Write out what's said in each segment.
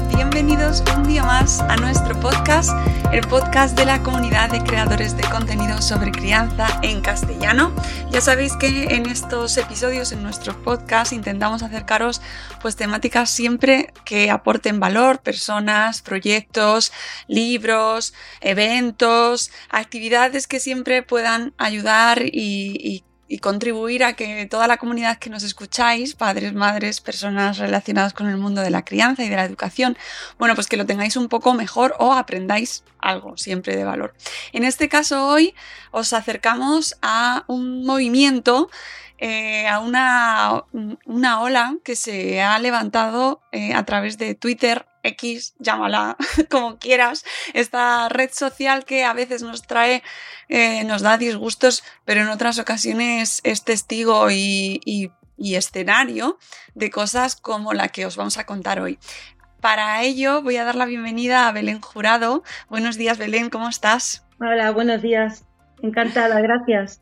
Bienvenidos un día más a nuestro podcast, el podcast de la comunidad de creadores de contenido sobre crianza en castellano. Ya sabéis que en estos episodios, en nuestros podcasts, intentamos acercaros pues temáticas siempre que aporten valor, personas, proyectos, libros, eventos, actividades que siempre puedan ayudar y, y y contribuir a que toda la comunidad que nos escucháis, padres, madres, personas relacionadas con el mundo de la crianza y de la educación, bueno, pues que lo tengáis un poco mejor o aprendáis algo siempre de valor. En este caso hoy os acercamos a un movimiento eh, a una, una, ola que se ha levantado eh, a través de Twitter, X, llámala como quieras, esta red social que a veces nos trae, eh, nos da disgustos, pero en otras ocasiones es testigo y, y, y escenario de cosas como la que os vamos a contar hoy. Para ello voy a dar la bienvenida a Belén Jurado. Buenos días, Belén, ¿cómo estás? Hola, buenos días. Encantada, gracias.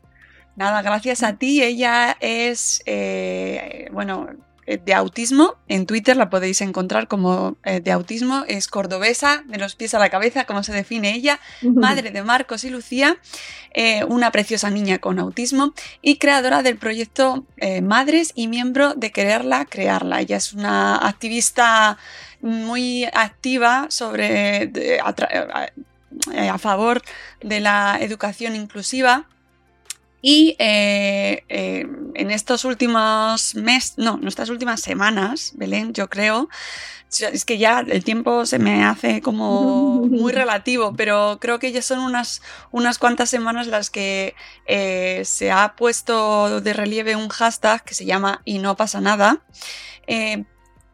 Nada, gracias a ti. Ella es, eh, bueno, de autismo. En Twitter la podéis encontrar como eh, de autismo. Es cordobesa, de los pies a la cabeza, como se define ella. Madre de Marcos y Lucía, eh, una preciosa niña con autismo y creadora del proyecto eh, Madres y miembro de Quererla, Crearla. Ella es una activista muy activa sobre de, a, a, a favor de la educación inclusiva y eh, eh, en estos últimos meses, no, en estas últimas semanas, Belén, yo creo, es que ya el tiempo se me hace como muy relativo, pero creo que ya son unas, unas cuantas semanas las que eh, se ha puesto de relieve un hashtag que se llama y no pasa nada, eh,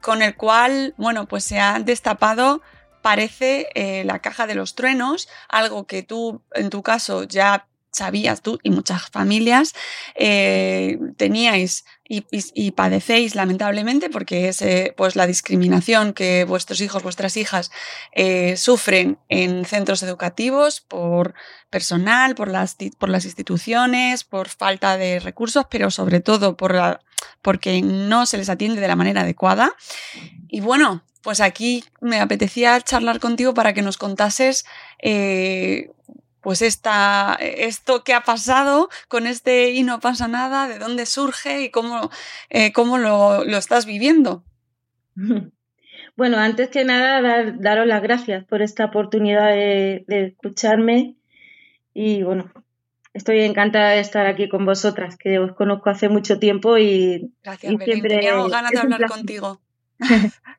con el cual, bueno, pues se ha destapado parece eh, la caja de los truenos, algo que tú en tu caso ya sabías tú y muchas familias eh, teníais y, padecéis lamentablemente porque es pues la discriminación que vuestros hijos, vuestras hijas eh, sufren en centros educativos por personal, por las, por las instituciones, por falta de recursos, pero sobre todo por la, porque no se les atiende de la manera adecuada. Y bueno, pues aquí me apetecía charlar contigo para que nos contases eh, pues esta, esto que ha pasado con este y no pasa nada, de dónde surge y cómo, eh, cómo lo, lo, estás viviendo. Bueno, antes que nada, dar, daros las gracias por esta oportunidad de, de, escucharme y bueno, estoy encantada de estar aquí con vosotras, que os conozco hace mucho tiempo y, gracias, y siempre Teníamos ganas de hablar contigo.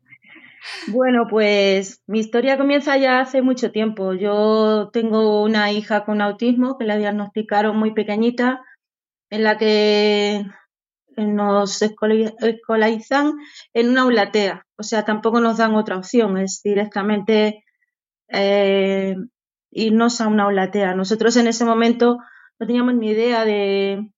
Bueno, pues mi historia comienza ya hace mucho tiempo. Yo tengo una hija con autismo que la diagnosticaron muy pequeñita, en la que nos escolarizan en una aulatea. O sea, tampoco nos dan otra opción, es directamente eh, irnos a una aulatea. Nosotros en ese momento no teníamos ni idea de,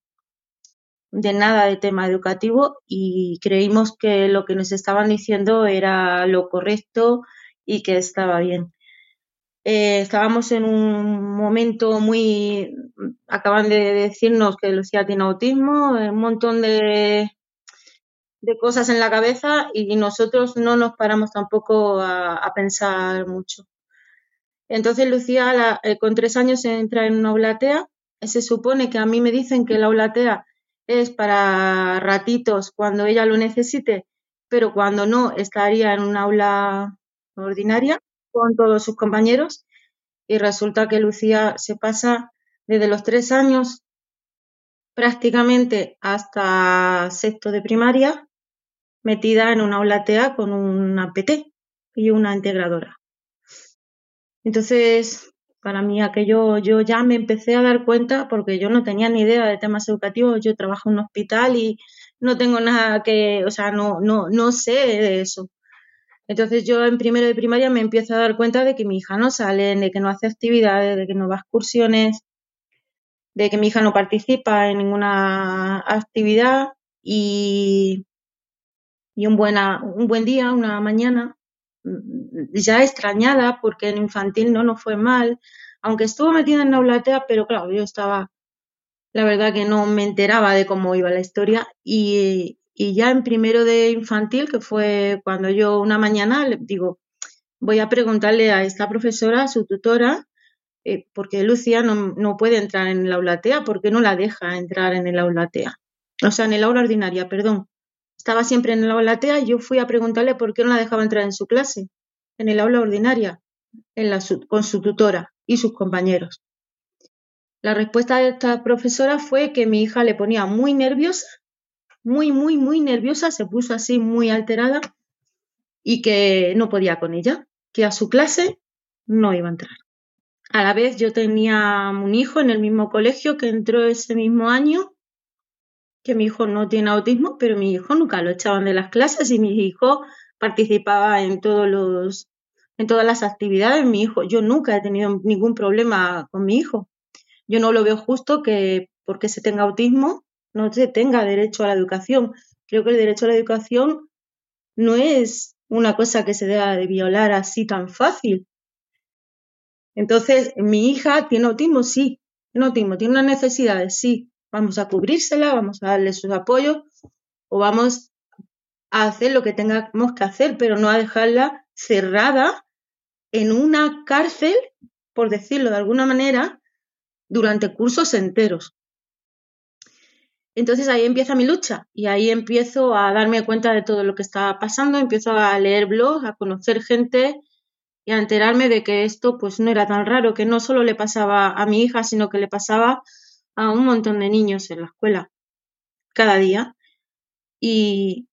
de nada de tema educativo y creímos que lo que nos estaban diciendo era lo correcto y que estaba bien. Eh, estábamos en un momento muy... Acaban de decirnos que Lucía tiene autismo, un montón de, de cosas en la cabeza y nosotros no nos paramos tampoco a, pensar mucho. Entonces Lucía eh, con tres años entra en una aulatea. Se supone que a mí me dicen que la aulatea es para ratitos cuando ella lo necesite, pero cuando no estaría en un aula ordinaria con todos sus compañeros. Y resulta que Lucía se pasa desde los tres años prácticamente hasta sexto de primaria metida en una aula TEA con una PT y una integradora. Entonces, para mí aquello, yo ya me empecé a dar cuenta porque yo no tenía ni idea de temas educativos, yo trabajo en un hospital y no tengo nada que, o sea, no, no, no sé de eso. Entonces yo en primero de primaria me empiezo a dar cuenta de que mi hija no sale, de que no hace actividades, de que no va a excursiones, de que mi hija no participa en ninguna actividad y, y un, buena, un buen día, una mañana, ya extrañada porque en infantil no nos fue mal, aunque estuvo metida en la aulatea, pero claro, yo estaba, la verdad que no me enteraba de cómo iba la historia y, y ya en primero de infantil, que fue cuando yo una mañana le digo, voy a preguntarle a esta profesora, a su tutora, eh, porque Lucía no, no, puede entrar en el aula TEA, porque no la deja entrar en el aula TEA. O sea, en el aula ordinaria, perdón. Estaba siempre en el aula TEA y yo fui a preguntarle por qué no la dejaba entrar en su clase, en el aula ordinaria, en la, con su tutora y sus compañeros. La respuesta de esta profesora fue que mi hija le ponía muy nerviosa, muy, muy, muy nerviosa, se puso así muy alterada y que no podía con ella, que a su clase no iba a entrar. A la vez yo tenía un hijo en el mismo colegio que entró ese mismo año, que mi hijo no tiene autismo, pero mi hijo nunca lo echaban de las clases y mi hijo participaba en todos los en todas las actividades. Mi hijo, yo nunca he tenido ningún problema con mi hijo. Yo no lo veo justo que porque se tenga autismo no se tenga derecho a la educación. Creo que el derecho a la educación no es una cosa que se deba de violar así tan fácil. Entonces, mi hija tiene autismo, sí, tiene autismo, tiene unas necesidades, sí. Vamos a cubrírsela, vamos a darle sus apoyos o vamos a hacer lo que tengamos que hacer, pero no a dejarla cerrada en una cárcel, por decirlo de alguna manera, durante cursos enteros. Entonces ahí empieza mi lucha y ahí empiezo a darme cuenta de todo lo que está pasando, empiezo a leer blogs, a conocer gente y a enterarme de que esto pues no era tan raro, que no solo le pasaba a mi hija, sino que le pasaba a un montón de niños en la escuela cada día. Y,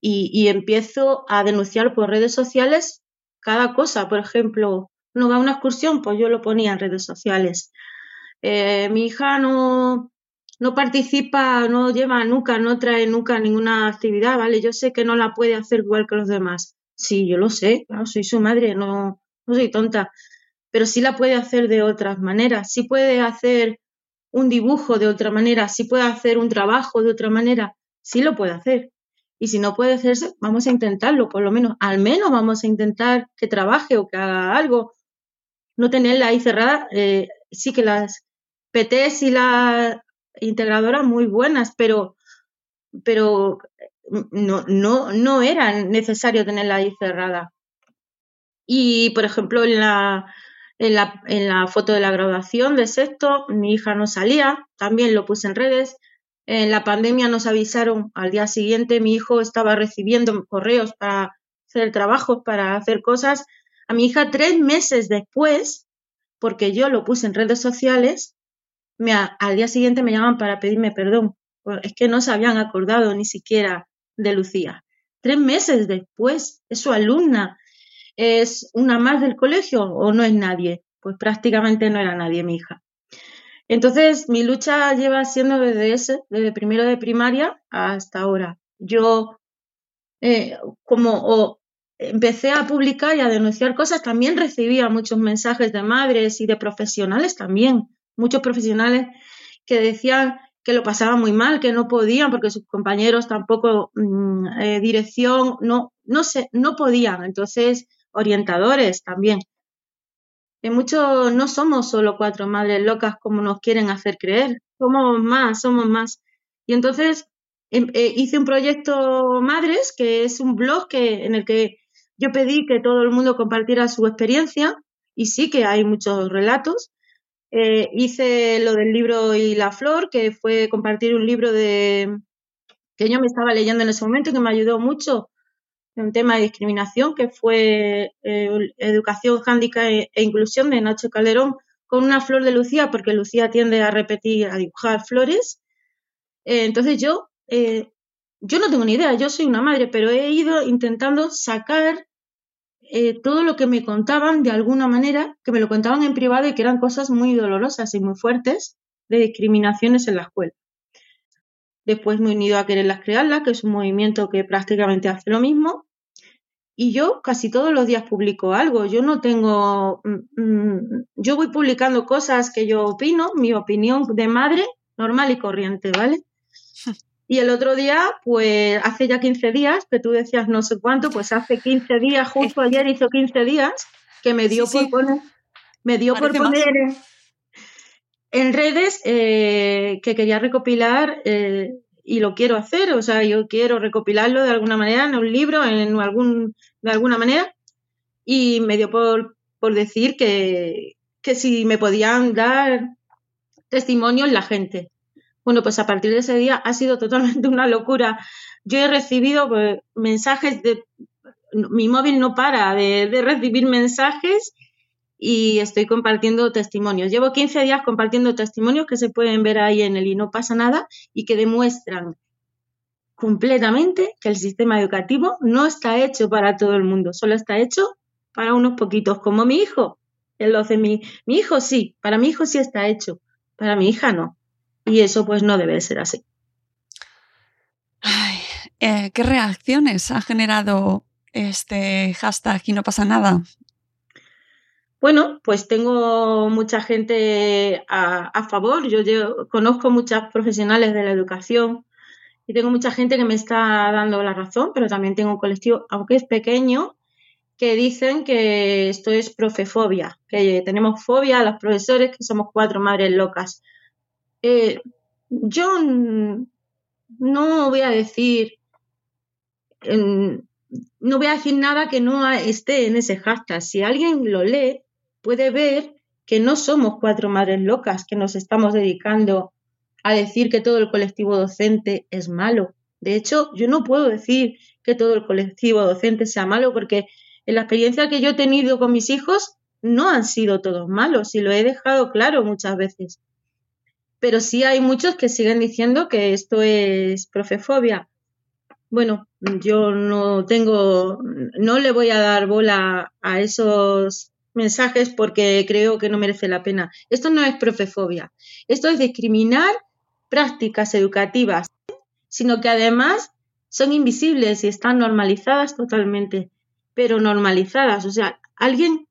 y, empiezo a denunciar por redes sociales cada cosa. Por ejemplo, no va a una excursión, pues yo lo ponía en redes sociales. Eh, mi hija no, no participa, no lleva nunca, no trae nunca ninguna actividad, ¿vale? Yo sé que no la puede hacer igual que los demás, Sí, yo lo sé, soy su madre, no, no soy tonta, pero sí la puede hacer de otras maneras, sí puede hacer un dibujo de otra manera, sí puede hacer un trabajo de otra manera, sí lo puede hacer. Y si no puede hacerse, vamos a intentarlo, por lo menos, al menos vamos a intentar que trabaje o que haga algo. No tenerla ahí cerrada, eh, sí que las PTs y las integradoras muy buenas, pero, pero no, no, no era necesario tenerla ahí cerrada. Y, por ejemplo, en la, en la, foto de la graduación de sexto, mi hija no salía, también lo puse en redes. En la pandemia nos avisaron al día siguiente, mi hijo estaba recibiendo correos para hacer trabajos, para hacer cosas. A mi hija tres meses después, porque yo lo puse en redes sociales, al día siguiente me llaman para pedirme perdón. Es que no se habían acordado ni siquiera de Lucía. Tres meses después, es su alumna. ¿Es una más del colegio o no es nadie? Pues prácticamente no era nadie mi hija. Entonces, mi lucha lleva siendo desde ese, desde primero de primaria hasta ahora. Yo, eh, como empecé a publicar y a denunciar cosas, también recibía muchos mensajes de madres y de profesionales también, muchos profesionales que decían que lo pasaban muy mal, que no podían porque sus compañeros tampoco mm, eh, dirección, no, no sé, no podían. Entonces, orientadores también. En muchos no somos solo cuatro madres locas como nos quieren hacer creer, somos más, somos más. Y entonces em, eh, hice un proyecto Madres, que es un blog que, en el que yo pedí que todo el mundo compartiera su experiencia y sí que hay muchos relatos. Eh, hice lo del libro y la flor, que fue compartir un libro de que yo me estaba leyendo en ese momento que me ayudó mucho un tema de discriminación, que fue eh, Educación, Handicap e, e Inclusión de Nacho Calderón, con una flor de Lucía, porque Lucía tiende a repetir, a dibujar flores. Eh, entonces yo, yo no tengo ni idea, yo soy una madre, pero he ido intentando sacar eh, todo lo que me contaban de alguna manera, que me lo contaban en privado y que eran cosas muy dolorosas y muy fuertes de discriminaciones en la escuela. Después me he unido a Quererlas Crearlas, que es un movimiento que prácticamente hace lo mismo. Y yo casi todos los días publico algo. Yo no tengo. Mm, mm, yo voy publicando cosas que yo opino, mi opinión de madre normal y corriente, ¿vale? Y el otro día, pues hace ya 15 días, que tú decías no sé cuánto, pues hace 15 días, justo ayer hizo 15 días, que me dio por poner, me dio por poner en redes eh, que quería recopilar eh, y lo quiero hacer, o sea, yo quiero recopilarlo de alguna manera en un libro, en algún, de alguna manera, y me dio por, por decir que, que si me podían dar testimonios la gente. Bueno, pues a partir de ese día ha sido totalmente una locura. Yo he recibido pues, mensajes de... Mi móvil no para de, recibir mensajes y estoy compartiendo testimonios. Llevo 15 días compartiendo testimonios que se pueden ver ahí en el y no pasa nada y que demuestran completamente que el sistema educativo no está hecho para todo el mundo, solo está hecho para unos poquitos, como mi hijo. Lo mi, mi hijo sí, para mi hijo sí está hecho, para mi hija no. Y eso pues no debe ser así. Eh, ¿Qué reacciones ha generado este hashtag y no pasa nada? Bueno, pues tengo mucha gente a, favor. Yo, conozco muchas profesionales de la educación y tengo mucha gente que me está dando la razón, pero también tengo un colectivo, aunque es pequeño, que dicen que esto es profefobia, que tenemos fobia a los profesores, que somos cuatro madres locas. Eh, yo no voy a decir, no voy a decir nada que no esté en ese hashtag. Si alguien lo lee, puede ver que no somos cuatro madres locas que nos estamos dedicando a decir que todo el colectivo docente es malo. De hecho, yo no puedo decir que todo el colectivo docente sea malo porque en la experiencia que yo he tenido con mis hijos no han sido todos malos y lo he dejado claro muchas veces pero sí hay muchos que siguen diciendo que esto es profefobia. Bueno, yo no tengo, no le voy a dar bola a esos mensajes porque creo que no merece la pena. Esto no es profefobia, esto es discriminar prácticas educativas, sino que además son invisibles y están normalizadas totalmente, pero normalizadas, o sea, alguien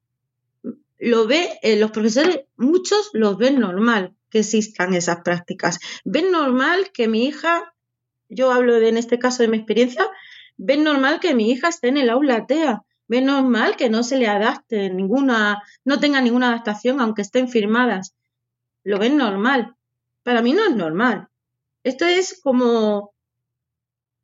lo ve, eh, los profesores, muchos los ven normal, que existan esas prácticas. Ven normal que mi hija, yo hablo de, en este caso de mi experiencia, ven normal que mi hija esté en el aula TEA. Ven normal que no se le adapte ninguna, no tenga ninguna adaptación aunque estén firmadas. Lo ven normal. Para mí no es normal. Esto es como,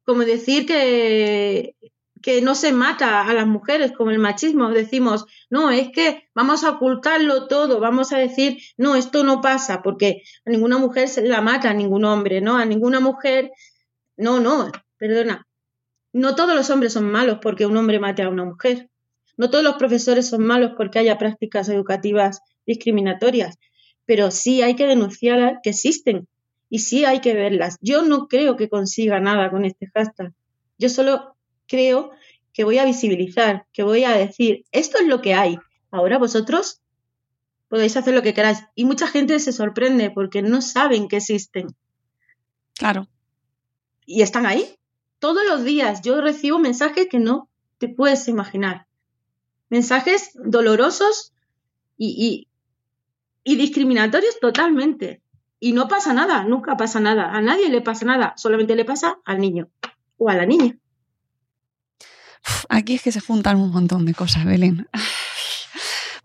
como decir que que no se mata a las mujeres como el machismo. Decimos, no, es que vamos a ocultarlo todo, vamos a decir, no, esto no pasa, porque a ninguna mujer se la mata a ningún hombre, ¿no? A ninguna mujer, no, no, perdona. No todos los hombres son malos porque un hombre mate a una mujer. No todos los profesores son malos porque haya prácticas educativas discriminatorias, pero sí hay que denunciar que existen y sí hay que verlas. Yo no creo que consiga nada con este hashtag. Yo solo creo que voy a visibilizar, que voy a decir, esto es lo que hay. Ahora vosotros podéis hacer lo que queráis. Y mucha gente se sorprende porque no saben que existen. Claro. Y están ahí. Todos los días yo recibo mensajes que no te puedes imaginar. Mensajes dolorosos y, y discriminatorios totalmente. Y no pasa nada, nunca pasa nada. A nadie le pasa nada, solamente le pasa al niño o a la niña. Aquí es que se juntan un montón de cosas, Belén.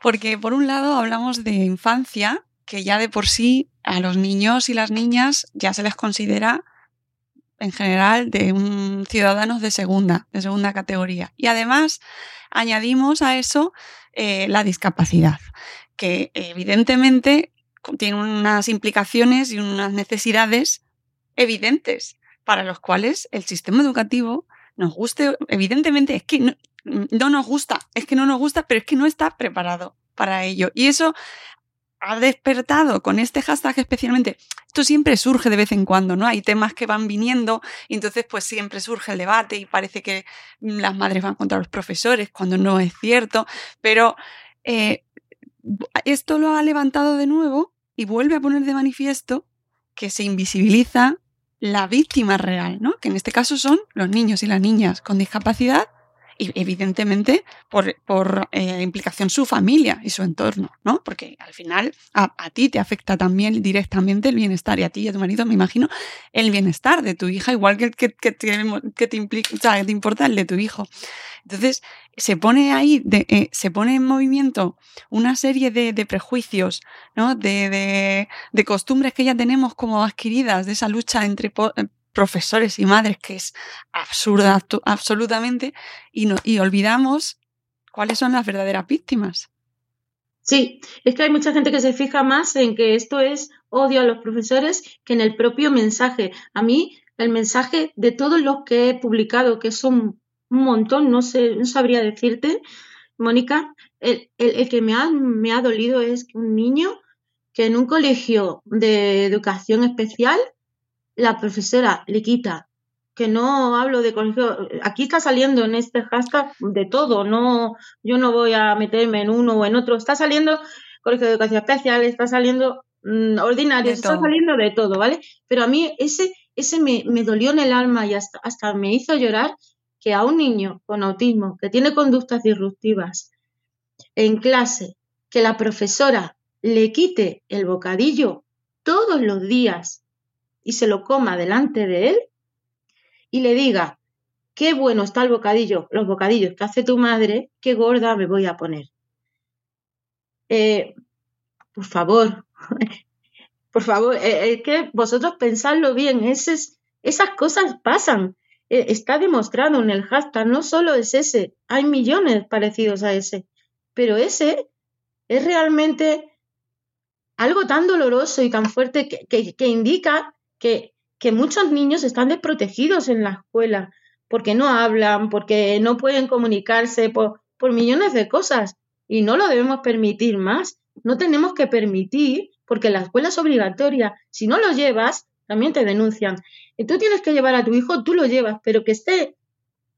Porque por un lado hablamos de infancia, que ya de por sí a los niños y las niñas ya se les considera en general de un ciudadanos de segunda, de segunda categoría. Y además añadimos a eso eh, la discapacidad, que evidentemente tiene unas implicaciones y unas necesidades evidentes para los cuales el sistema educativo nos guste, evidentemente es que no, no nos gusta, es que no nos gusta, pero es que no está preparado para ello. Y eso ha despertado con este hashtag especialmente. Esto siempre surge de vez en cuando, ¿no? Hay temas que van viniendo y entonces pues siempre surge el debate y parece que las madres van contra los profesores cuando no es cierto, pero eh, esto lo ha levantado de nuevo y vuelve a poner de manifiesto que se invisibiliza la víctima real, ¿no? Que en este caso son los niños y las niñas con discapacidad y evidentemente por, por eh, implicación su familia y su entorno, ¿no? Porque al final a, ti te afecta también directamente el bienestar y a ti y a tu marido, me imagino, el bienestar de tu hija, igual que, que, que, te, implica, o sea, te importa el de tu hijo. Entonces, se pone ahí, de, eh, se pone en movimiento una serie de, de prejuicios, ¿no? De, de, de, costumbres que ya tenemos como adquiridas, de esa lucha entre profesores y madres, que es absurda absolutamente, y, no, y olvidamos cuáles son las verdaderas víctimas. Sí, es que hay mucha gente que se fija más en que esto es odio a los profesores que en el propio mensaje. A mí, el mensaje de todos los que he publicado, que son un montón, no sé, no sabría decirte, Mónica, el, el, que me ha, me ha dolido es que un niño que en un colegio de educación especial la profesora le quita, que no hablo de colegio, aquí está saliendo en este hashtag de todo, no, yo no voy a meterme en uno o en otro, está saliendo colegio de educación especial, está saliendo mm, ordinario, está saliendo de todo, ¿vale? Pero a mí ese, ese me, me dolió en el alma y hasta, hasta me hizo llorar que a un niño con autismo que tiene conductas disruptivas en clase, que la profesora le quite el bocadillo todos los días y se lo coma delante de él y le diga, qué bueno está el bocadillo, los bocadillos que hace tu madre, qué gorda me voy a poner. Eh, por favor, por favor, eh, es que vosotros pensadlo bien, esas, cosas pasan. Eh, está demostrado en el hashtag, no solo es ese, hay millones parecidos a ese, pero ese es realmente algo tan doloroso y tan fuerte que, que indica que, muchos niños están desprotegidos en la escuela porque no hablan, porque no pueden comunicarse por, millones de cosas y no lo debemos permitir más. No tenemos que permitir, porque la escuela es obligatoria. Si no lo llevas, también te denuncian. Y tú tienes que llevar a tu hijo, tú lo llevas, pero que esté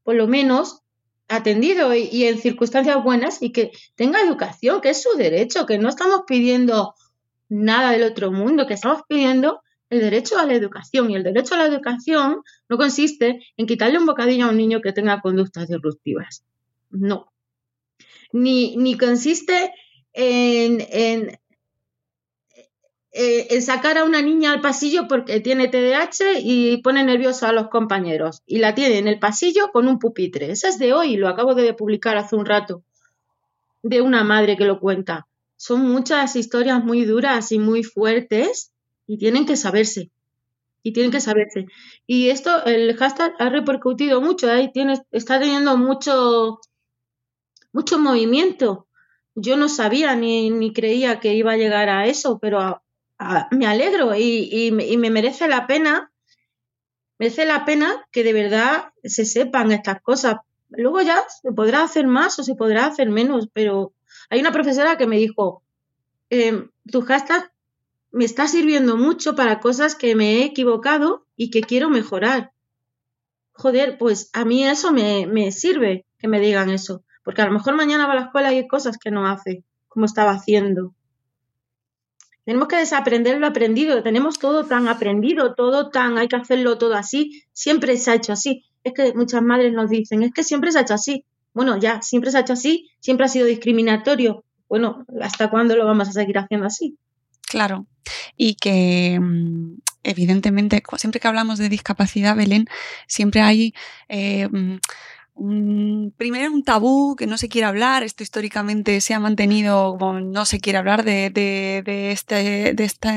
por lo menos atendido y, en circunstancias buenas y que tenga educación, que es su derecho, que no estamos pidiendo nada del otro mundo, que estamos pidiendo el derecho a la educación. Y el derecho a la educación no consiste en quitarle un bocadillo a un niño que tenga conductas disruptivas. No. Ni, ni consiste en, en, eh, sacar a una niña al pasillo porque tiene TDAH y pone nerviosa a los compañeros. Y la tiene en el pasillo con un pupitre. Esa es de hoy, lo acabo de publicar hace un rato, de una madre que lo cuenta. Son muchas historias muy duras y muy fuertes y tienen que saberse. Y tienen que saberse. Y esto, el hashtag ha repercutido mucho, ahí tiene, está teniendo mucho, mucho movimiento. Yo no sabía ni, ni creía que iba a llegar a eso, pero me alegro y, y, me merece la pena, merece la pena que de verdad se sepan estas cosas. Luego ya se podrá hacer más o se podrá hacer menos, pero hay una profesora que me dijo, eh, tu hashtag me está sirviendo mucho para cosas que me he equivocado y que quiero mejorar. Joder, pues a mí eso me, me sirve que me digan eso, porque a lo mejor mañana va a la escuela y hay cosas que no hace como estaba haciendo. Tenemos que desaprender lo aprendido, tenemos todo tan aprendido, todo tan, hay que hacerlo todo así, siempre se ha hecho así. Es que muchas madres nos dicen, es que siempre se ha hecho así. Bueno, ya, siempre se ha hecho así, siempre ha sido discriminatorio. Bueno, ¿hasta cuándo lo vamos a seguir haciendo así? Claro, y que mm, evidentemente siempre que hablamos de discapacidad, Belén, siempre hay eh, mm, primero un tabú que no se quiere hablar, esto históricamente se ha mantenido como no se quiere hablar de, de, de este, de este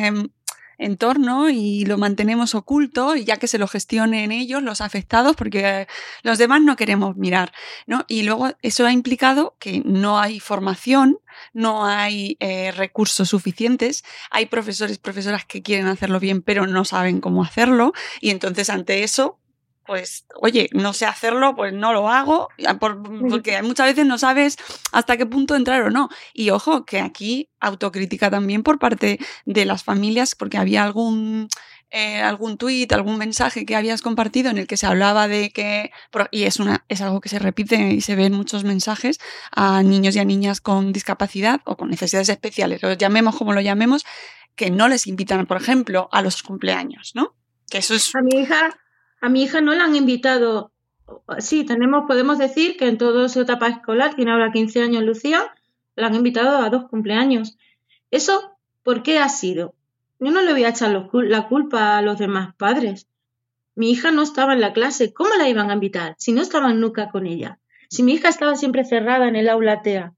entorno y lo mantenemos oculto, y ya que se lo gestionen ellos, los afectados, porque los demás no queremos mirar, ¿no? Y luego eso ha implicado que no hay formación, no hay eh, recursos suficientes, hay profesores profesoras que quieren hacerlo bien, pero no saben cómo hacerlo, y entonces ante eso, pues, oye, no sé hacerlo, pues no lo hago, porque muchas veces no sabes hasta qué punto entrar o no. Y ojo, que aquí autocrítica también por parte de las familias, porque había algún, eh, algún tuit, algún mensaje que habías compartido en el que se hablaba de que, y es, una, es algo que se repite y se ve en muchos mensajes, a niños y a niñas con discapacidad o con necesidades especiales, lo llamemos como lo llamemos, que no les invitan, por ejemplo, a los cumpleaños, ¿no? Que eso es... A mi hija a mi hija no la han invitado. Sí, tenemos, podemos decir que en toda su etapa escolar, tiene ahora 15 años Lucía, la han invitado a dos cumpleaños. ¿Eso por qué ha sido? Yo no le voy a echar la culpa a los demás padres. Mi hija no estaba en la clase, ¿cómo la iban a invitar si no estaban nunca con ella? Si mi hija estaba siempre cerrada en el aula TEA,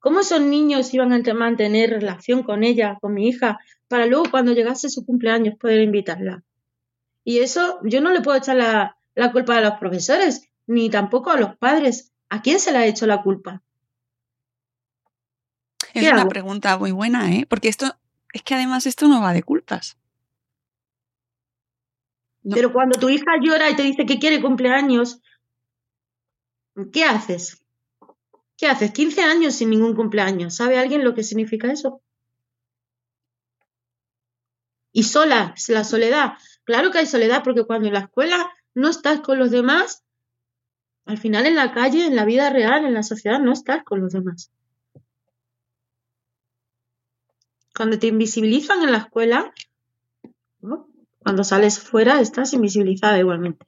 ¿cómo esos niños iban a mantener relación con ella, con mi hija, para luego cuando llegase su cumpleaños poder invitarla? Y eso yo no le puedo echar la, culpa a los profesores, ni tampoco a los padres. ¿A quién se le ha hecho la culpa? Es una pregunta muy buena, ¿eh? Porque esto, es que además esto no va de culpas. Pero cuando tu hija llora y te dice que quiere cumpleaños, ¿qué haces? ¿Qué haces? 15 años sin ningún cumpleaños. ¿Sabe alguien lo que significa eso? Y sola, la soledad. Claro que hay soledad porque cuando en la escuela no estás con los demás, al final en la calle, en la vida real, en la sociedad, no estás con los demás. Cuando te invisibilizan en la escuela, cuando sales fuera estás invisibilizada igualmente.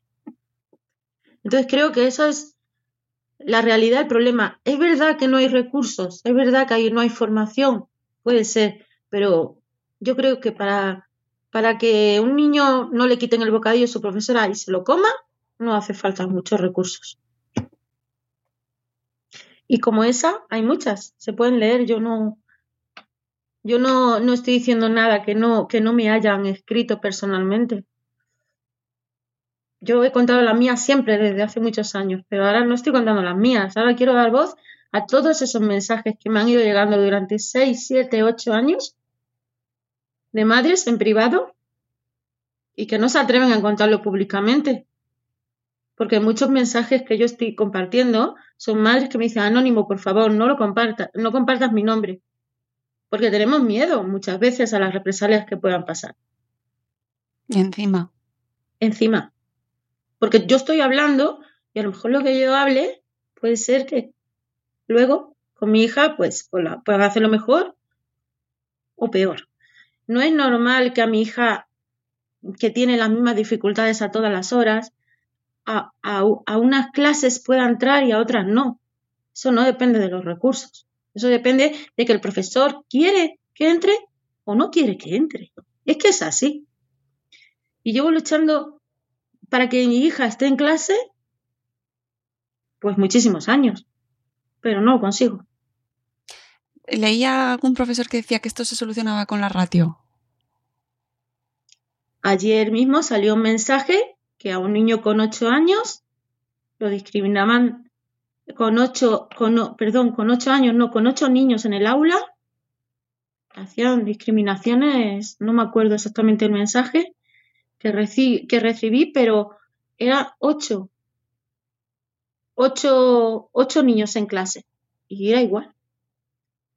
Entonces creo que eso es la realidad del problema. Es verdad que no hay recursos, es verdad que no hay formación, puede ser, pero yo creo que para para que un niño no le quiten el bocadillo a su profesora y se lo coma, no hace falta muchos recursos. Y como esa, hay muchas, se pueden leer, yo no, yo no, no estoy diciendo nada que no, que no me hayan escrito personalmente. Yo he contado las mías siempre desde hace muchos años, pero ahora no estoy contando las mías. Ahora quiero dar voz a todos esos mensajes que me han ido llegando durante 6, 7, 8 años de madres en privado y que no se atreven a contarlo públicamente. Porque muchos mensajes que yo estoy compartiendo son madres que me dicen, anónimo, por favor, no lo compartas, no compartas mi nombre. Porque tenemos miedo muchas veces a las represalias que puedan pasar. Y encima. Encima. Porque yo estoy hablando y a lo mejor lo que yo hable puede ser que luego con mi hija pues, pues pueda hacerlo mejor o peor. No es normal que a mi hija, que tiene las mismas dificultades a todas las horas, a, unas clases pueda entrar y a otras no. Eso no depende de los recursos. Eso depende de que el profesor quiere que entre o no quiere que entre. Es que es así. Y llevo luchando para que mi hija esté en clase, pues muchísimos años, pero no lo consigo leía algún profesor que decía que esto se solucionaba con la ratio. Ayer mismo salió un mensaje que a un niño con ocho años lo discriminaban con ocho, con, perdón, con ocho años, no, con ocho niños en el aula. Hacían discriminaciones, no me acuerdo exactamente el mensaje que, que recibí, pero era ocho, ocho, ocho niños en clase y era igual.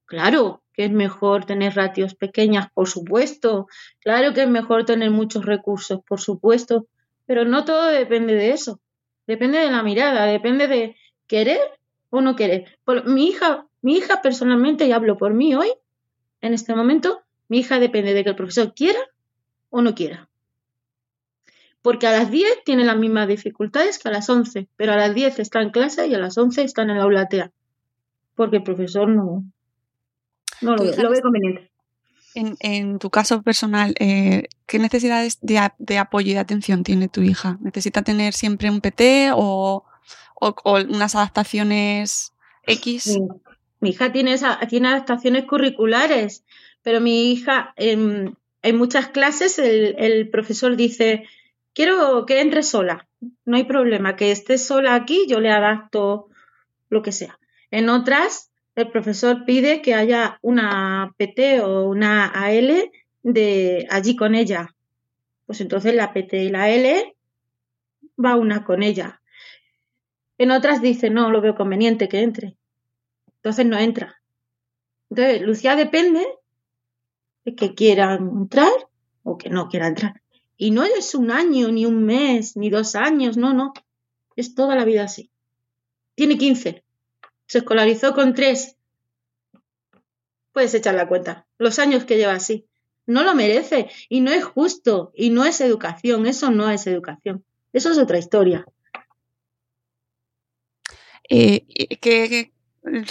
Claro que es mejor tener ratios pequeñas, por supuesto. Claro que es mejor tener muchos recursos, por supuesto. Pero no todo depende de eso. Depende de la mirada, depende de querer o no querer. mi hija, mi hija personalmente, y hablo por mí hoy, en este momento, mi hija depende de que el profesor quiera o no quiera. Porque a las 10 tiene las mismas dificultades que a las 11, pero a las 10 está en clase y a las 11 está en el aula TEA. Porque el profesor no, no, lo, veo conveniente. En, tu caso personal, eh, ¿qué necesidades de, apoyo y de atención tiene tu hija? ¿Necesita tener siempre un PT o, unas adaptaciones X? Mi, hija tiene, tiene adaptaciones curriculares, pero mi hija, em, en muchas clases el, el profesor dice, quiero que entre sola, no hay problema, que esté sola aquí, yo le adapto lo que sea. En otras, el profesor pide que haya una PT o una AL de allí con ella. Pues entonces la PT y la L va una con ella. En otras dice, no, lo veo conveniente que entre. Entonces no entra. Entonces, Lucía depende de que quieran entrar o que no quieran entrar. Y no es un año, ni un mes, ni dos años, no, no. Es toda la vida así. Tiene 15. Se escolarizó con tres. Puedes echar la cuenta. Los años que lleva así. No lo merece. Y no es justo. Y no es educación. Eso no es educación. Eso es otra historia. Eh, ¿qué,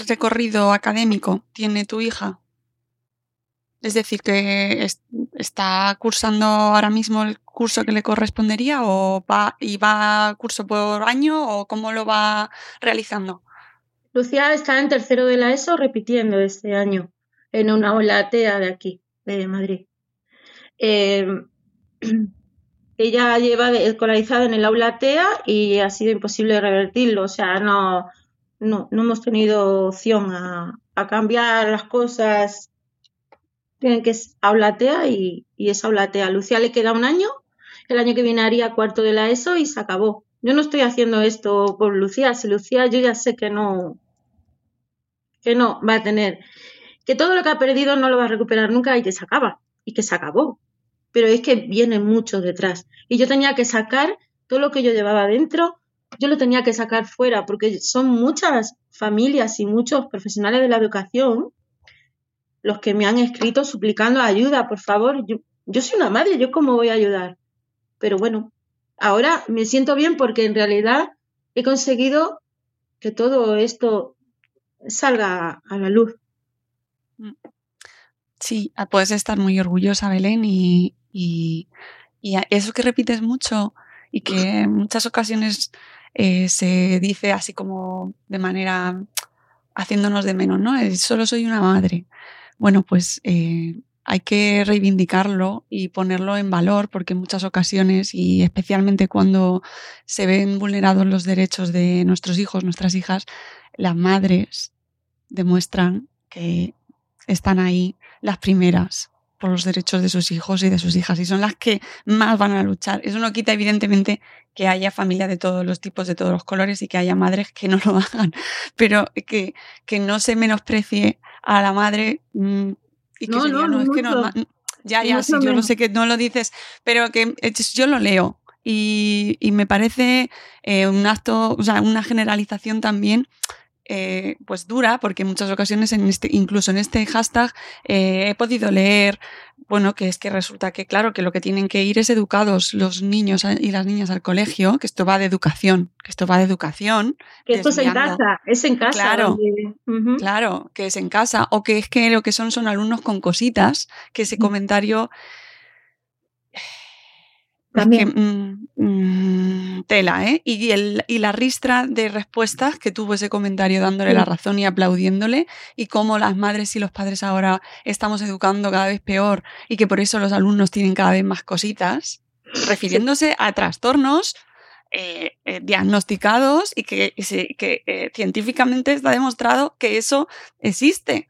recorrido académico tiene tu hija? Es decir, que está cursando ahora mismo el curso que le correspondería o va y va curso por año o cómo lo va realizando. Lucía está en tercero de la ESO repitiendo este año en una aula TEA de aquí, de Madrid. Eh, ella lleva escolarizada en el aula TEA y ha sido imposible revertirlo. O sea, no, no, no hemos tenido opción a, cambiar las cosas. Tienen que es aula TEA y, y es aula TEA. Lucía le queda un año. El año que viene haría cuarto de la ESO y se acabó. Yo no estoy haciendo esto por Lucía. Si Lucía, yo ya sé que no, que no va a tener, que todo lo que ha perdido no lo va a recuperar nunca y que se acaba y que se acabó pero es que viene mucho detrás. Y yo tenía que sacar todo lo que yo llevaba dentro, yo lo tenía que sacar fuera, porque son muchas familias y muchos profesionales de la educación los que me han escrito suplicando ayuda, por favor, yo, yo soy una madre, yo cómo voy a ayudar. Pero bueno, ahora me siento bien porque en realidad he conseguido que todo esto salga a la luz. Sí, puedes estar muy orgullosa, Belén, y, y, eso que repites mucho y que en muchas ocasiones eh, se dice así como de manera haciéndonos de menos, ¿no? solo soy una madre. Bueno, pues eh, hay que reivindicarlo y ponerlo en valor porque en muchas ocasiones y especialmente cuando se ven vulnerados los derechos de nuestros hijos, nuestras hijas, las madres demuestran que están ahí las primeras por los derechos de sus hijos y de sus hijas y son las que más van a luchar. Eso no quita evidentemente que haya familia de todos los tipos, de todos los colores y que haya madres que no lo hagan, pero que, que no se menosprecie a la madre mm, y que no, no, es que no, ya, ya, sí, yo lo sé que no lo dices, pero que yo lo leo y, y me parece eh, un acto, o sea, una generalización también eh, pues dura, porque en muchas ocasiones, en este, incluso en este hashtag, eh, he podido leer, bueno, que es que resulta que, claro, que lo que tienen que ir es educados los niños y las niñas al colegio, que esto va de educación, que esto va de educación. Que esto es en casa, es en casa. Claro, claro, que es en casa, o que es que lo que son son alumnos con cositas, que ese comentario también. Mm, mm, tela, ¿eh? Y, el, y la ristra de respuestas que tuvo ese comentario dándole la razón y aplaudiéndole, y cómo las madres y los padres ahora estamos educando cada vez peor y que por eso los alumnos tienen cada vez más cositas, refiriéndose a trastornos eh, eh, diagnosticados y que, que eh, científicamente está demostrado que eso existe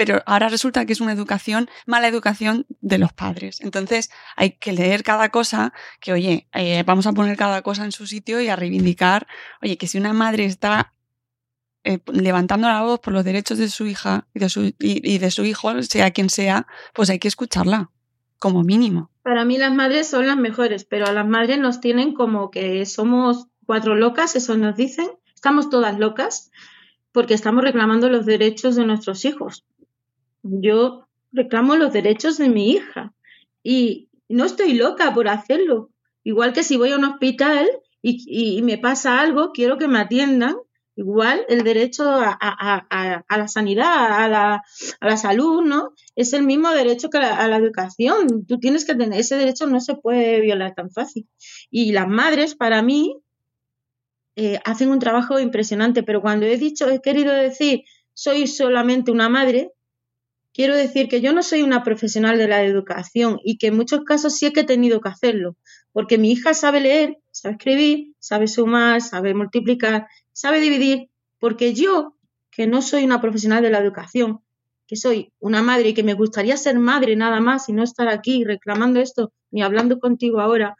pero ahora resulta que es una educación, mala educación de los padres. Entonces hay que leer cada cosa, que oye, eh, vamos a poner cada cosa en su sitio y a reivindicar, oye, que si una madre está eh, levantando la voz por los derechos de su hija de su, y de su hijo, sea quien sea, pues hay que escucharla, como mínimo. Para mí las madres son las mejores, pero a las madres nos tienen como que somos cuatro locas, eso nos dicen, estamos todas locas porque estamos reclamando los derechos de nuestros hijos yo reclamo los derechos de mi hija y no estoy loca por hacerlo. Igual que si voy a un hospital y, me pasa algo, quiero que me atiendan. Igual el derecho a, la sanidad, a la, salud, ¿no? Es el mismo derecho que a la educación. Tú tienes que tener ese derecho, no se puede violar tan fácil. Y las madres, para mí, eh, hacen un trabajo impresionante, pero cuando he dicho, he querido decir, soy solamente una madre, quiero decir que yo no soy una profesional de la educación y que en muchos casos sí que he tenido que hacerlo, porque mi hija sabe leer, sabe escribir, sabe sumar, sabe multiplicar, sabe dividir, porque yo, que no soy una profesional de la educación, que soy una madre y que me gustaría ser madre nada más y no estar aquí reclamando esto ni hablando contigo ahora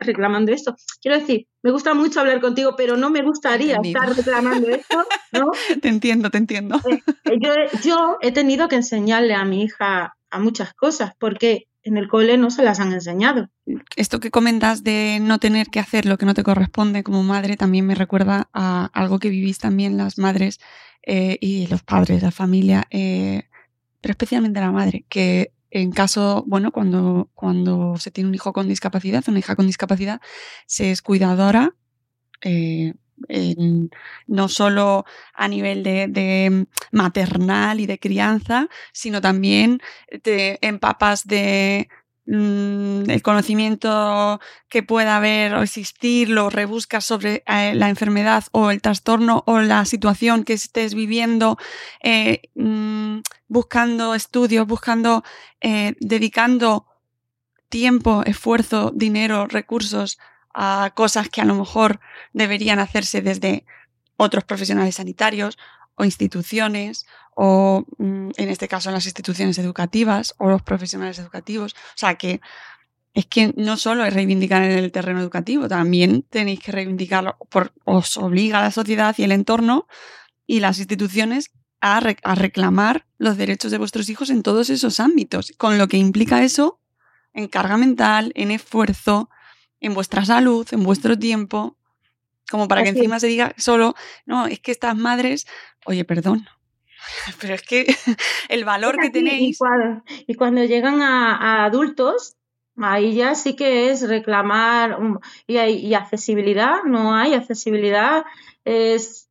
reclamando esto. Quiero decir, me gusta mucho hablar contigo, pero no me gustaría estar reclamando esto, ¿no? te entiendo, te entiendo. Eh, eh, yo, yo he tenido que enseñarle a mi hija a muchas cosas porque en el cole no se las han enseñado. Esto que comentas de no tener que hacer lo que no te corresponde como madre también me recuerda a algo que vivís también las madres eh, y los padres, la familia, pero especialmente la madre, que en caso, bueno, cuando, cuando se tiene un hijo con discapacidad, una hija con discapacidad, se es cuidadora, eh, no solo a nivel de, maternal y de crianza, sino también te empapas de Mm, el conocimiento que pueda haber o existir, lo rebuscas sobre eh, la enfermedad o el trastorno o la situación que estés viviendo, eh, mm, buscando estudios, buscando, eh, dedicando tiempo, esfuerzo, dinero, recursos a cosas que a lo mejor deberían hacerse desde otros profesionales sanitarios o instituciones o mm, en este caso las instituciones educativas o los profesionales educativos. O sea que es que no solo es reivindicar en el terreno educativo, también tenéis que reivindicarlo, por, os obliga la sociedad y el entorno y las instituciones a, a, reclamar los derechos de vuestros hijos en todos esos ámbitos, con lo que implica eso en carga mental, en esfuerzo, en vuestra salud, en vuestro tiempo, como para que encima se diga solo, no, es que estas madres, oye, perdón, pero es que el valor que tenéis... Y cuando, llegan a, adultos, ahí ya sí que es reclamar y, y accesibilidad, no hay accesibilidad, es,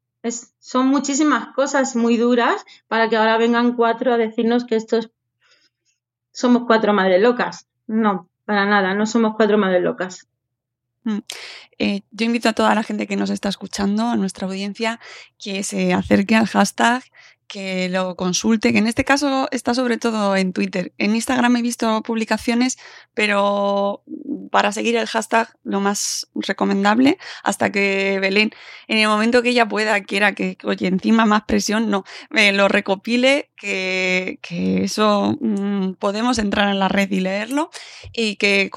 son muchísimas cosas muy duras para que ahora vengan cuatro a decirnos que estos somos cuatro madres locas. No, para nada, no somos cuatro madres locas. Mm. Eh, yo invito a toda la gente que nos está escuchando, a nuestra audiencia, que se acerque al hashtag, que lo consulte, que en este caso está sobre todo en Twitter. En Instagram he visto publicaciones, pero para seguir el hashtag lo más recomendable hasta que Belén, en el momento que ella pueda, quiera que, oye, encima más presión, no, me lo recopile, que, que eso mm, podemos entrar en la red y leerlo y que,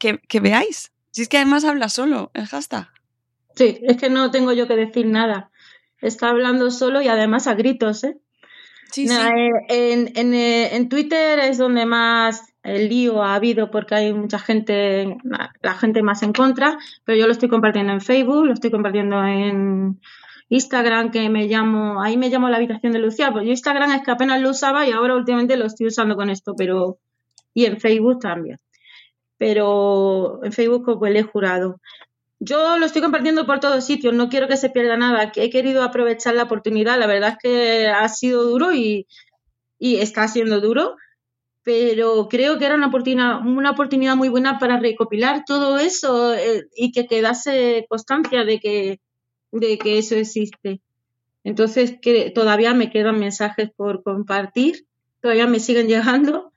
que, que veáis si es que además habla solo el hashtag. Sí, es que no tengo yo que decir nada. Está hablando solo y además a gritos, ¿eh? Sí, sí. Eh, en, en, eh, en, Twitter es donde más el lío ha habido porque hay mucha gente, la gente más en contra, pero yo lo estoy compartiendo en Facebook, lo estoy compartiendo en Instagram, que me llamo, ahí me llamo la habitación de Lucía, pues yo Instagram es que apenas lo usaba y ahora últimamente lo estoy usando con esto, pero y en Facebook también pero en Facebook pues he jurado. Yo lo estoy compartiendo por todos sitios, no quiero que se pierda nada, he querido aprovechar la oportunidad, la verdad es que ha sido duro y, está siendo duro, pero creo que era una oportunidad, una oportunidad muy buena para recopilar todo eso eh, y que quedase constancia de que, eso existe. Entonces, todavía me quedan mensajes por compartir, todavía me siguen llegando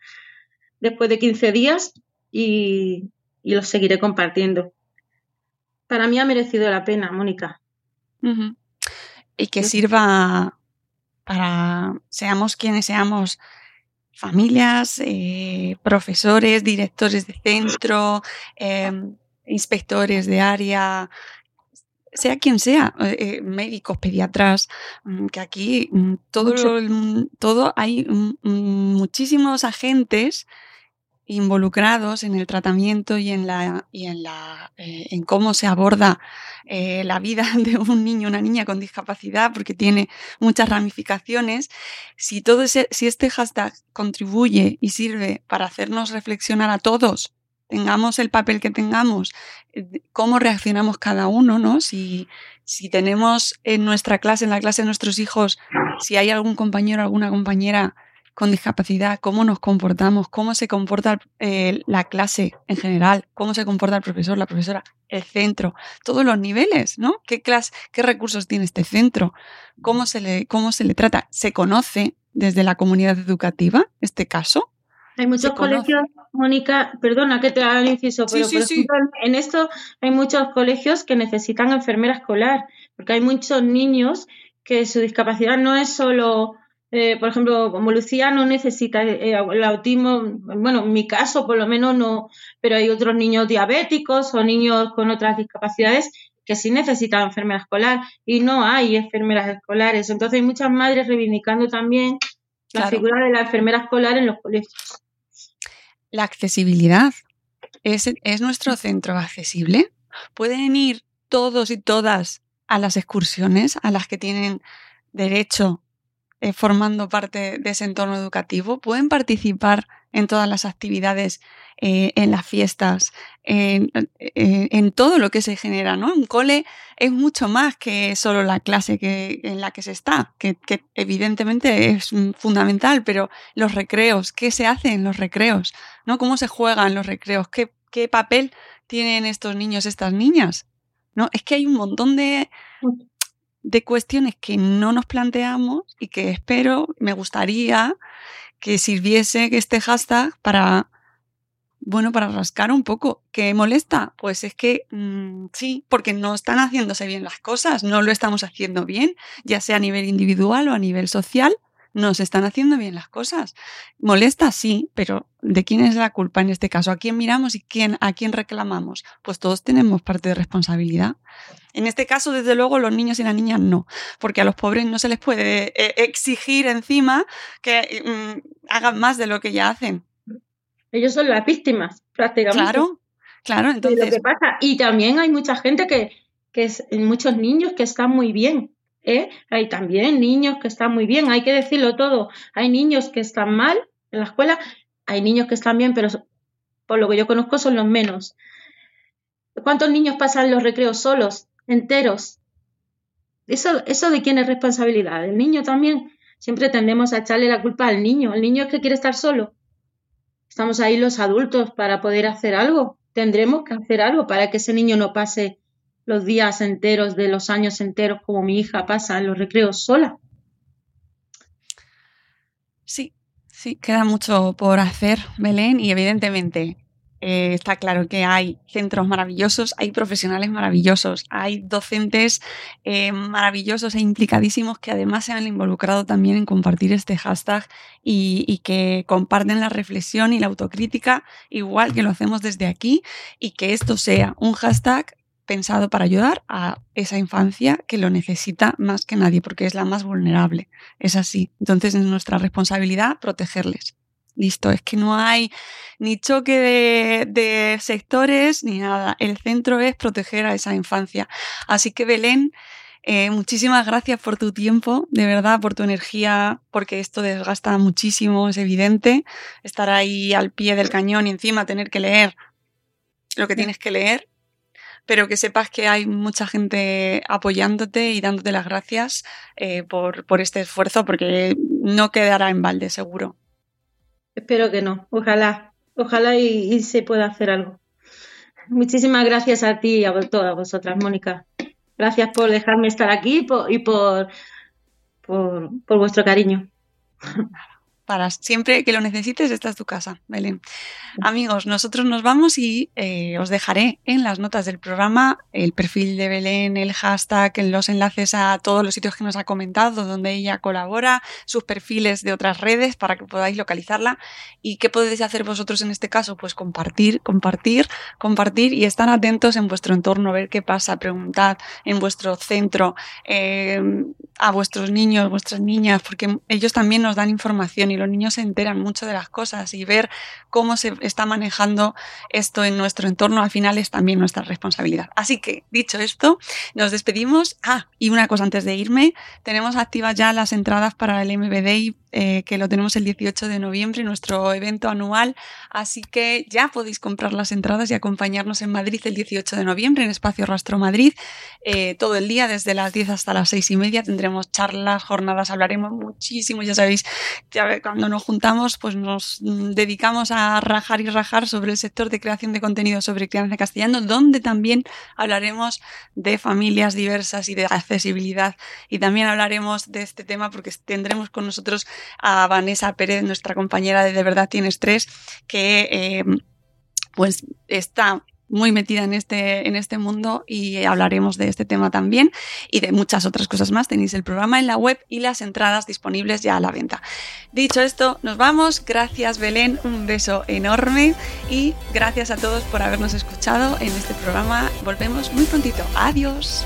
después de 15 días, y, los seguiré compartiendo. Para mí ha merecido la pena, Mónica. Y que sirva para, seamos quienes seamos, familias, eh, profesores, directores de centro, em, inspectores de área, sea quien sea, eh, eh, médicos, pediatras, mm, que aquí mm, todo, todo hay muchísimos agentes involucrados en el tratamiento y en la y en la eh, en cómo se aborda eh, la vida de un niño una niña con discapacidad porque tiene muchas ramificaciones. Si todo ese, si este hashtag contribuye y sirve para hacernos reflexionar a todos tengamos el papel que tengamos eh, cómo reaccionamos cada uno no si si tenemos en nuestra clase en la clase de nuestros hijos si hay algún compañero alguna compañera con discapacidad, cómo nos comportamos, cómo se comporta eh, la clase en general, cómo se comporta el profesor, la profesora, el centro, todos los niveles, ¿no? ¿Qué, clase, qué recursos tiene este centro? ¿Cómo se, le, ¿Cómo se le trata? ¿Se conoce? desde la comunidad educativa este caso? Hay muchos colegios, Mónica, perdona que te haga el inciso, pero por ejemplo, en esto hay muchos colegios que necesitan enfermera escolar, porque hay muchos niños que su discapacidad no es solo, eh, por ejemplo, como Lucía no necesita eh, el autismo, bueno, en mi caso por lo menos no, pero hay otros niños diabéticos o niños con otras discapacidades que sí necesitan enfermera escolar y no hay enfermeras escolares. Entonces hay muchas madres reivindicando también la figura de la enfermera escolar en los colegios. La accesibilidad. ¿Es, ¿Es nuestro centro accesible? ¿Pueden ir todos y todas a las excursiones a las que tienen derecho eh, formando parte de ese entorno educativo? ¿Pueden participar en todas las actividades, eh, en las fiestas, en, eh, en, todo lo que se genera? ¿no? Un cole es mucho más que solo la clase que, en la que se está, que, que evidentemente es fundamental, pero los recreos, ¿qué se hace en los recreos? ¿no? ¿Cómo se juegan los recreos? ¿Qué, qué papel tienen estos niños, estas niñas? ¿no? Es que hay un montón de, de cuestiones que no nos planteamos y que espero, me gustaría que sirviese este hashtag para, bueno, para rascar un poco. ¿Qué molesta? Pues es que mm, sí, porque no están haciéndose bien las cosas, no lo estamos haciendo bien, ya sea a nivel individual o a nivel social, no se están haciendo bien las cosas. Molesta, sí, pero ¿de quién es la culpa en este caso? ¿A quién miramos y quién, a quién reclamamos? Pues todos tenemos parte de responsabilidad. En este caso, desde luego, los niños y las niñas no, porque a los pobres no se les puede eh, exigir encima que mm, hagan más de lo que ya hacen. Ellos son las víctimas, prácticamente. Claro, claro. Entonces... pasa. Y también hay mucha gente que, que es, muchos niños que están muy bien, ¿eh? Hay también niños que están muy bien, hay que decirlo todo. Hay niños que están mal en la escuela, hay niños que están bien, pero por lo que yo conozco son los menos. ¿Cuántos niños pasan los recreos solos, enteros? ¿Eso, ¿Eso de quién es responsabilidad? ¿El niño también? Siempre tendemos a echarle la culpa al niño. ¿El niño es que quiere estar solo? Estamos ahí los adultos para poder hacer algo. Tendremos que hacer algo para que ese niño no pase los días enteros de los años enteros como mi hija pasa en los recreos sola. Sí, sí, queda mucho por hacer, Belén, y evidentemente eh, está claro que hay centros maravillosos, hay profesionales maravillosos, hay docentes eh, maravillosos e implicadísimos que además se han involucrado también en compartir este hashtag y, y, que comparten la reflexión y la autocrítica igual que lo hacemos desde aquí y que esto sea un hashtag pensado para ayudar a esa infancia que lo necesita más que nadie, porque es la más vulnerable. Es así. Entonces es nuestra responsabilidad protegerles. Listo, es que no hay ni choque de, sectores ni nada. El centro es proteger a esa infancia. Así que Belén, eh, muchísimas gracias por tu tiempo, de verdad, por tu energía, porque esto desgasta muchísimo, es evidente. Estar ahí al pie del cañón y encima tener que leer lo que tienes que leer pero que sepas que hay mucha gente apoyándote y dándote las gracias eh, por, por este esfuerzo, porque no quedará en balde, seguro. Espero que no, ojalá, ojalá y, se pueda hacer algo. Muchísimas gracias a ti y a todas vosotras, Mónica. Gracias por dejarme estar aquí y por, por, por vuestro cariño para siempre que lo necesites, esta es tu casa, Belén. Amigos, nosotros nos vamos y eh, os dejaré en las notas del programa el perfil de Belén, el hashtag, los enlaces a todos los sitios que nos ha comentado, donde ella colabora, sus perfiles de otras redes para que podáis localizarla. ¿Y qué podéis hacer vosotros en este caso? Pues compartir, compartir, compartir y estar atentos en vuestro entorno, ver qué pasa, preguntad en vuestro centro eh, a vuestros niños, vuestras niñas, porque ellos también nos dan información y los niños se enteran mucho de las cosas y ver cómo se está manejando esto en nuestro entorno al final es también nuestra responsabilidad. Así que, dicho esto, nos despedimos. Ah, y una cosa antes de irme, tenemos activas ya las entradas para el MBD eh, que lo tenemos el 18 de noviembre, nuestro evento anual. Así que ya podéis comprar las entradas y acompañarnos en Madrid el 18 de noviembre en Espacio Rastro Madrid. Eh, todo el día, desde las 10 hasta las 6 y media, tendremos charlas, jornadas, hablaremos muchísimo. Ya sabéis, cuando nos juntamos, pues nos dedicamos a rajar y rajar sobre el sector de creación de contenido sobre crianza castellano, donde también hablaremos de familias diversas y de accesibilidad. Y también hablaremos de este tema porque tendremos con nosotros a Vanessa Pérez, nuestra compañera de De verdad tienes tres, que eh, pues está muy metida en este, en este mundo y hablaremos de este tema también y de muchas otras cosas más. Tenéis el programa en la web y las entradas disponibles ya a la venta. Dicho esto, nos vamos. Gracias Belén, un beso enorme y gracias a todos por habernos escuchado en este programa. Volvemos muy prontito. Adiós.